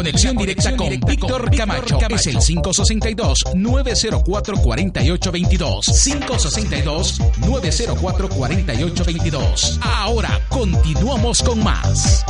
Conexión directa con Víctor Camacho es el 562-904-4822. 562-904-4822. Ahora continuamos con más.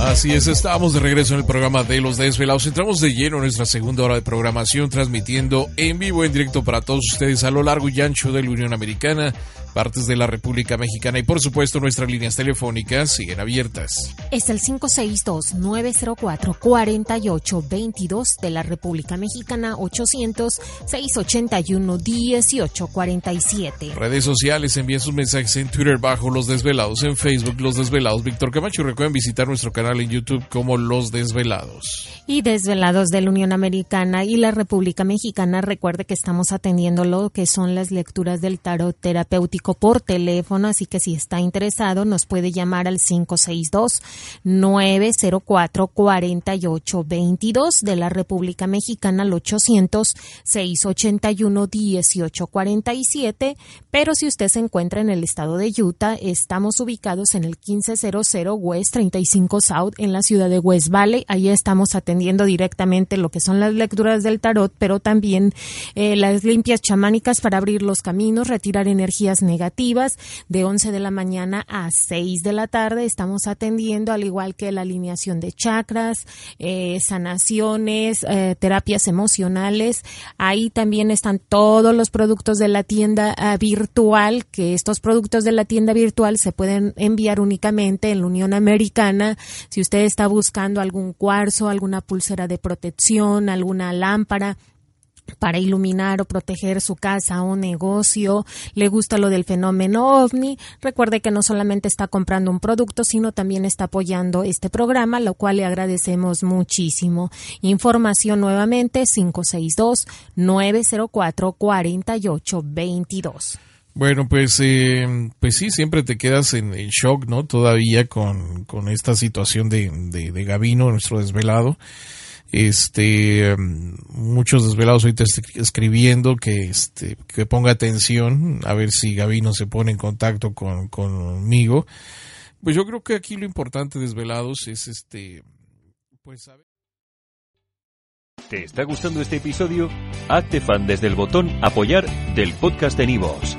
Así es, estamos de regreso en el programa de Los Desvelados. Entramos de lleno en nuestra segunda hora de programación, transmitiendo en vivo, en directo para todos ustedes a lo largo y ancho de la Unión Americana partes de la República Mexicana y por supuesto nuestras líneas telefónicas siguen abiertas. Es el 562-904-4822 de la República Mexicana, 800-681-1847. Redes sociales, envíen sus mensajes en Twitter bajo Los Desvelados, en Facebook Los Desvelados, Víctor Camacho recuerden visitar nuestro canal en YouTube como Los Desvelados. Y Desvelados de la Unión Americana y la República Mexicana, recuerde que estamos atendiendo lo que son las lecturas del tarot terapéutico por teléfono, así que si está interesado nos puede llamar al 562-904-4822 de la República Mexicana al 800-681-1847, pero si usted se encuentra en el estado de Utah, estamos ubicados en el 1500 West 35 South en la ciudad de West Valley, ahí estamos atendiendo directamente lo que son las lecturas del tarot, pero también eh, las limpias chamánicas para abrir los caminos, retirar energías negativas negativas de 11 de la mañana a 6 de la tarde. Estamos atendiendo al igual que la alineación de chakras, eh, sanaciones, eh, terapias emocionales. Ahí también están todos los productos de la tienda eh, virtual, que estos productos de la tienda virtual se pueden enviar únicamente en la Unión Americana. Si usted está buscando algún cuarzo, alguna pulsera de protección, alguna lámpara, para iluminar o proteger su casa o negocio, le gusta lo del fenómeno ovni, recuerde que no solamente está comprando un producto, sino también está apoyando este programa, lo cual le agradecemos muchísimo. Información nuevamente 562-904-4822. Bueno, pues, eh, pues sí, siempre te quedas en, shock, ¿no? Todavía con, con esta situación de, de, de Gavino, nuestro desvelado. Este, muchos desvelados ahorita escribiendo que, este, que ponga atención a ver si Gabino se pone en contacto con, conmigo. Pues yo creo que aquí lo importante desvelados es este, pues saber. ¿Te está gustando este episodio? Hazte fan desde el botón apoyar del podcast de Nivos.